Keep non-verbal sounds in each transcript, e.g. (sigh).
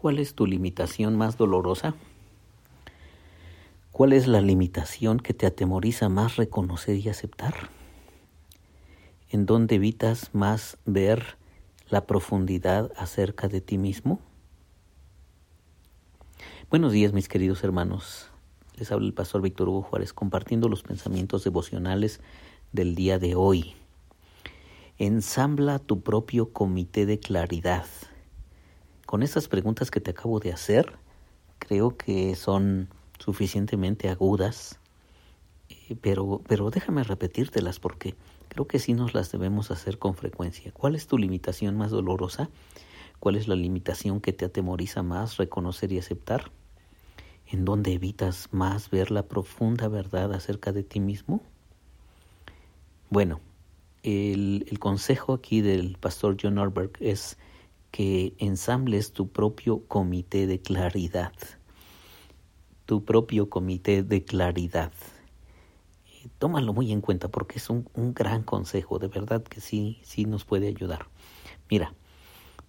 ¿Cuál es tu limitación más dolorosa? ¿Cuál es la limitación que te atemoriza más reconocer y aceptar? ¿En dónde evitas más ver la profundidad acerca de ti mismo? Buenos días mis queridos hermanos. Les habla el pastor Víctor Hugo Juárez compartiendo los pensamientos devocionales del día de hoy. Ensambla tu propio comité de claridad con estas preguntas que te acabo de hacer, creo que son suficientemente agudas, eh, pero, pero déjame repetírtelas porque creo que sí nos las debemos hacer con frecuencia. ¿Cuál es tu limitación más dolorosa? ¿Cuál es la limitación que te atemoriza más reconocer y aceptar? ¿En dónde evitas más ver la profunda verdad acerca de ti mismo? Bueno, el, consejo aquí del pastor John Orberg es que ensambles tu propio comité de claridad, tu propio comité de claridad. tómalo muy en cuenta porque es un, un, gran consejo, de verdad que sí, sí nos puede ayudar. Mira,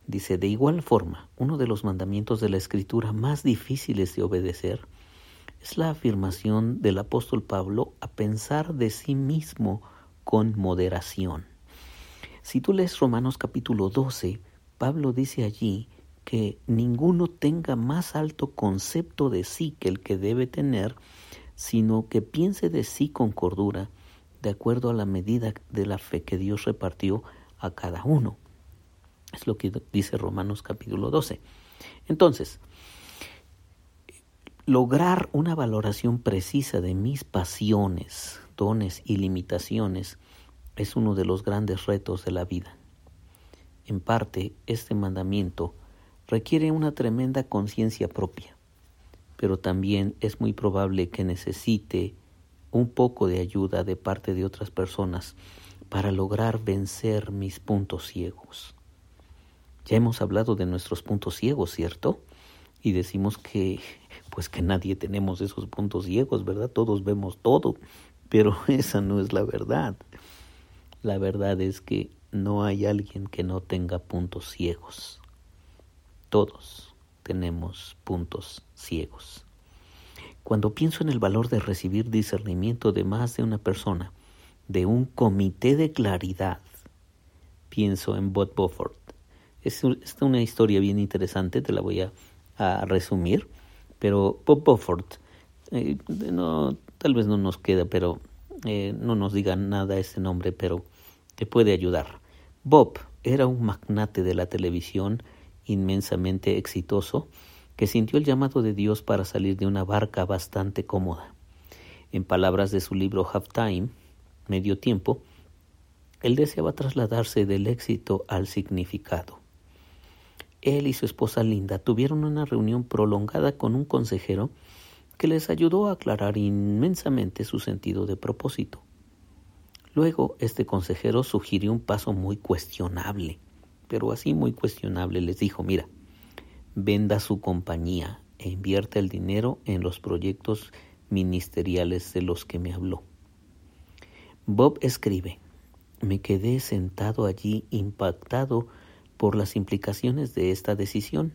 dice, de igual forma, uno de los mandamientos de la escritura más difíciles de obedecer es la afirmación del apóstol Pablo a pensar de sí mismo con moderación. Si tú lees Romanos capítulo 12, Pablo dice allí que ninguno tenga más alto concepto de sí que el que debe tener, sino que piense de sí con cordura, de acuerdo a la medida de la fe que Dios repartió a cada uno. Es lo que dice Romanos capítulo 12. Entonces, lograr una valoración precisa de mis pasiones, dones y limitaciones es uno de los grandes retos de la vida. En parte, este mandamiento requiere una tremenda conciencia propia, pero también es muy probable que necesite un poco de ayuda de parte de otras personas para lograr vencer mis puntos ciegos. Ya hemos hablado de nuestros puntos ciegos, ¿cierto? Y decimos que pues que nadie tenemos esos puntos ciegos, ¿verdad? Todos vemos todo, pero (laughs) esa no es la verdad. La verdad es que no hay alguien que no tenga puntos ciegos. Todos tenemos puntos ciegos. Cuando pienso en el valor de recibir discernimiento de más de una persona, de un comité de claridad, pienso en Bob Beaufort. Es, una historia bien interesante, te la voy a, resumir, pero Bob Beaufort, eh, tal vez no nos queda, pero eh, no nos diga nada ese nombre, pero te puede ayudar. Bob era un magnate de la televisión inmensamente exitoso que sintió el llamado de Dios para salir de una barca bastante cómoda. En palabras de su libro Half Time, Medio Tiempo, él deseaba trasladarse del éxito al significado. Él y su esposa Linda tuvieron una reunión prolongada con un consejero que les ayudó a aclarar inmensamente su sentido de propósito. Luego este consejero sugirió un paso muy cuestionable, pero así muy cuestionable les dijo, mira, venda su compañía e invierta el dinero en los proyectos ministeriales de los que me habló. Bob escribe, me quedé sentado allí impactado por las implicaciones de esta decisión.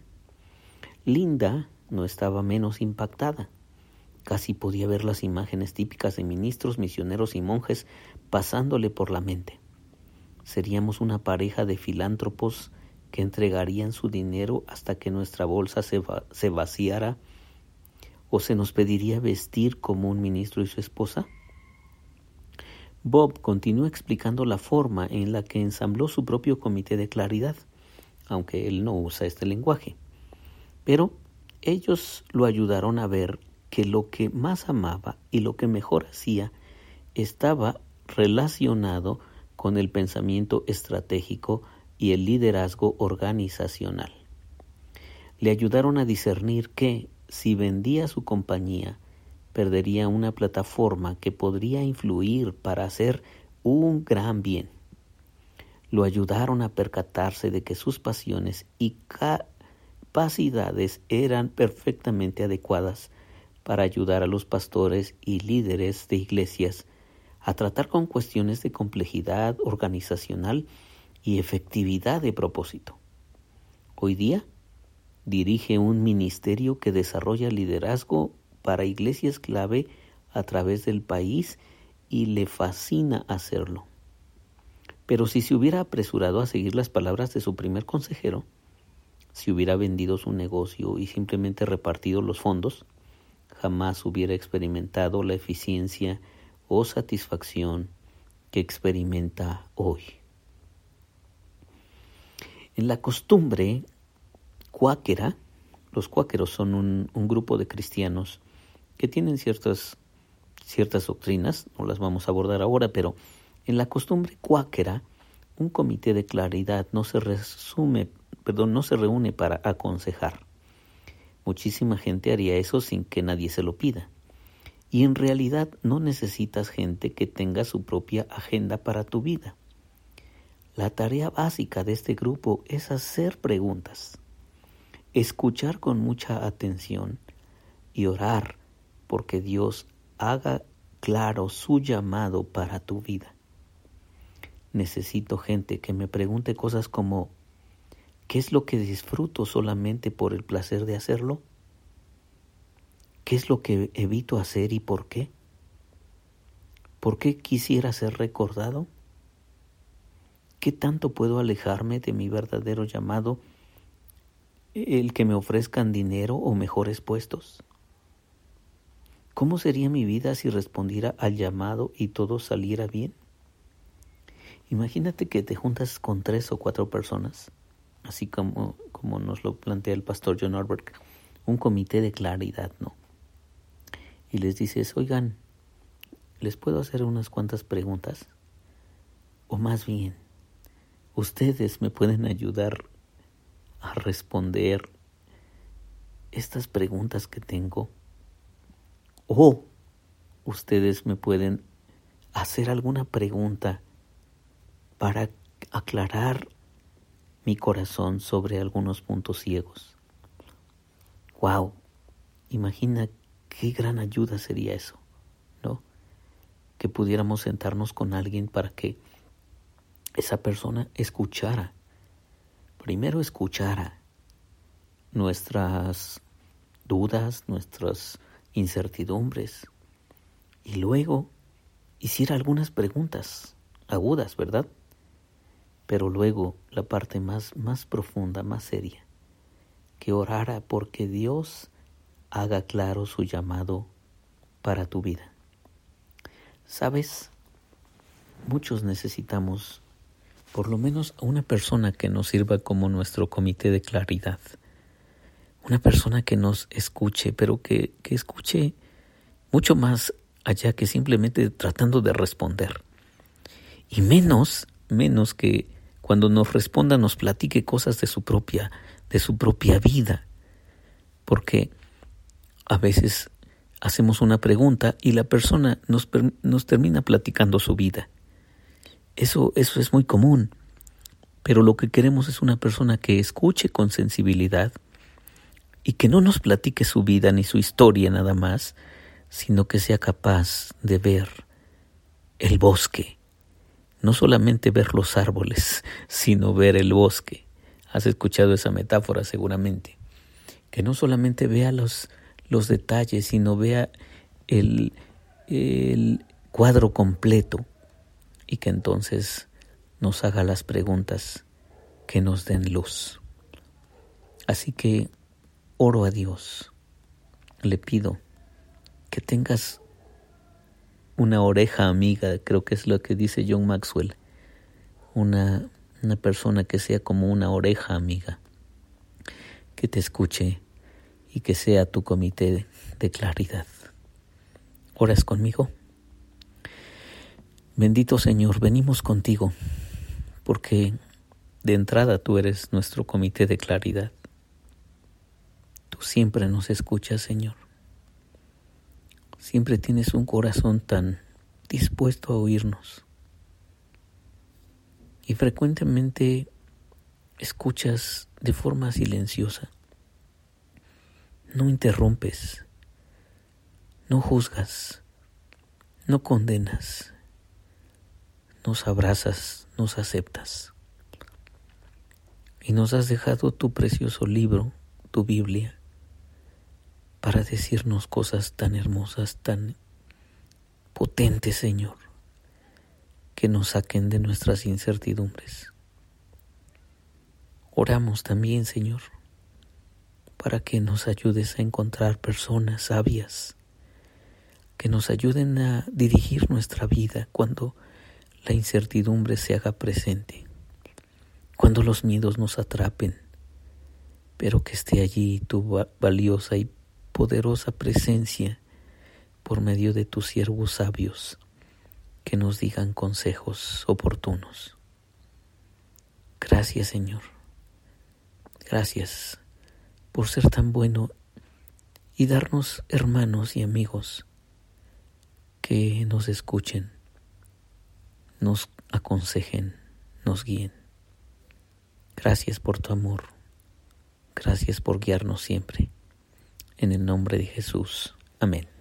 Linda no estaba menos impactada. Casi podía ver las imágenes típicas de ministros, misioneros y monjes pasándole por la mente. Seríamos una pareja de filántropos que entregarían su dinero hasta que nuestra bolsa se, se vaciara o se nos pediría vestir como un ministro y su esposa. Bob continúa explicando la forma en la que ensambló su propio comité de claridad, aunque él no usa este lenguaje. Pero ellos lo ayudaron a ver que lo que más amaba y lo que mejor hacía estaba relacionado con el pensamiento estratégico y el liderazgo organizacional. Le ayudaron a discernir que, si vendía su compañía, perdería una plataforma que podría influir para hacer un gran bien. Lo ayudaron a percatarse de que sus pasiones y capacidades eran perfectamente adecuadas para ayudar a los pastores y líderes de iglesias a tratar con cuestiones de complejidad organizacional y efectividad de propósito. Hoy día, dirige un ministerio que desarrolla liderazgo para iglesias clave a través del país y le fascina hacerlo. Pero si se hubiera apresurado a seguir las palabras de su primer consejero, si hubiera vendido su negocio y simplemente repartido los fondos, jamás hubiera experimentado la eficiencia o satisfacción que experimenta hoy. En la costumbre cuáquera, los cuáqueros son un, grupo de cristianos que tienen ciertas, ciertas doctrinas, no las vamos a abordar ahora, pero en la costumbre cuáquera, un comité de claridad no se resume, perdón, no se reúne para aconsejar. Muchísima gente haría eso sin que nadie se lo pida. Y en realidad no necesitas gente que tenga su propia agenda para tu vida. La tarea básica de este grupo es hacer preguntas, escuchar con mucha atención y orar porque Dios haga claro su llamado para tu vida. Necesito gente que me pregunte cosas como ¿qué es lo que disfruto solamente por el placer de hacerlo? ¿Qué es lo que evito hacer y por qué? ¿Por qué quisiera ser recordado? ¿Qué tanto puedo alejarme de mi verdadero llamado, el que me ofrezcan dinero o mejores puestos? ¿Cómo sería mi vida si respondiera al llamado y todo saliera bien? Imagínate que te juntas con tres o cuatro personas, así como, como nos lo plantea el pastor John Orberg, un comité de claridad, ¿no? Y les dices, oigan, ¿les puedo hacer unas cuantas preguntas? O más bien, ustedes me pueden ayudar a responder estas preguntas que tengo o ustedes me pueden hacer alguna pregunta para aclarar mi corazón sobre algunos puntos ciegos. Wow, imagina qué gran ayuda sería eso, ¿no? Que pudiéramos sentarnos con alguien para que esa persona escuchara, primero escuchara nuestras dudas, nuestras incertidumbres y luego hiciera algunas preguntas agudas, ¿verdad? Pero luego la parte más, más profunda, más seria, que orara porque Dios haga claro su llamado para tu vida. ¿Sabes? Muchos necesitamos por lo menos a una persona que nos sirva como nuestro comité de claridad una persona que nos escuche, pero que, que escuche mucho más allá que simplemente tratando de responder. Y menos, menos que cuando nos responda nos platique cosas de su propia, de su propia vida. Porque a veces hacemos una pregunta y la persona nos, nos termina platicando su vida. Eso, eso es muy común. Pero lo que queremos es una persona que escuche con sensibilidad, y que no nos platique su vida ni su historia nada más, sino que sea capaz de ver el bosque, no solamente ver los árboles, (laughs) sino ver el bosque. Has escuchado esa metáfora seguramente. Que no solamente vea los, los detalles, sino vea el, el cuadro completo y que entonces nos haga las preguntas que nos den luz. Así que oro a Dios, le pido que tengas una oreja amiga, creo que es lo que dice John Maxwell, una, una persona que sea como una oreja amiga, que te escuche y que sea tu comité de claridad. ¿Oras conmigo? Bendito Señor, venimos contigo, porque de entrada tú eres nuestro comité de claridad siempre nos escuchas, Señor. Siempre tienes un corazón tan dispuesto a oírnos. Y frecuentemente escuchas de forma silenciosa. No interrumpes, no juzgas, no condenas, nos abrazas, nos aceptas. Y nos has dejado tu precioso libro tu Biblia para decirnos cosas tan hermosas, tan potentes, Señor, que nos saquen de nuestras incertidumbres. Oramos también, Señor, para que nos ayudes a encontrar personas sabias, que nos ayuden a dirigir nuestra vida cuando la incertidumbre se haga presente, cuando los miedos nos atrapen, pero que esté allí tu valiosa y poderosa presencia por medio de tus siervos sabios que nos digan consejos oportunos. Gracias Señor. Gracias por ser tan bueno y darnos hermanos y amigos que nos escuchen nos aconsejen, nos guíen. Gracias por tu amor. Gracias por guiarnos siempre. En el nombre de Jesús. Amén.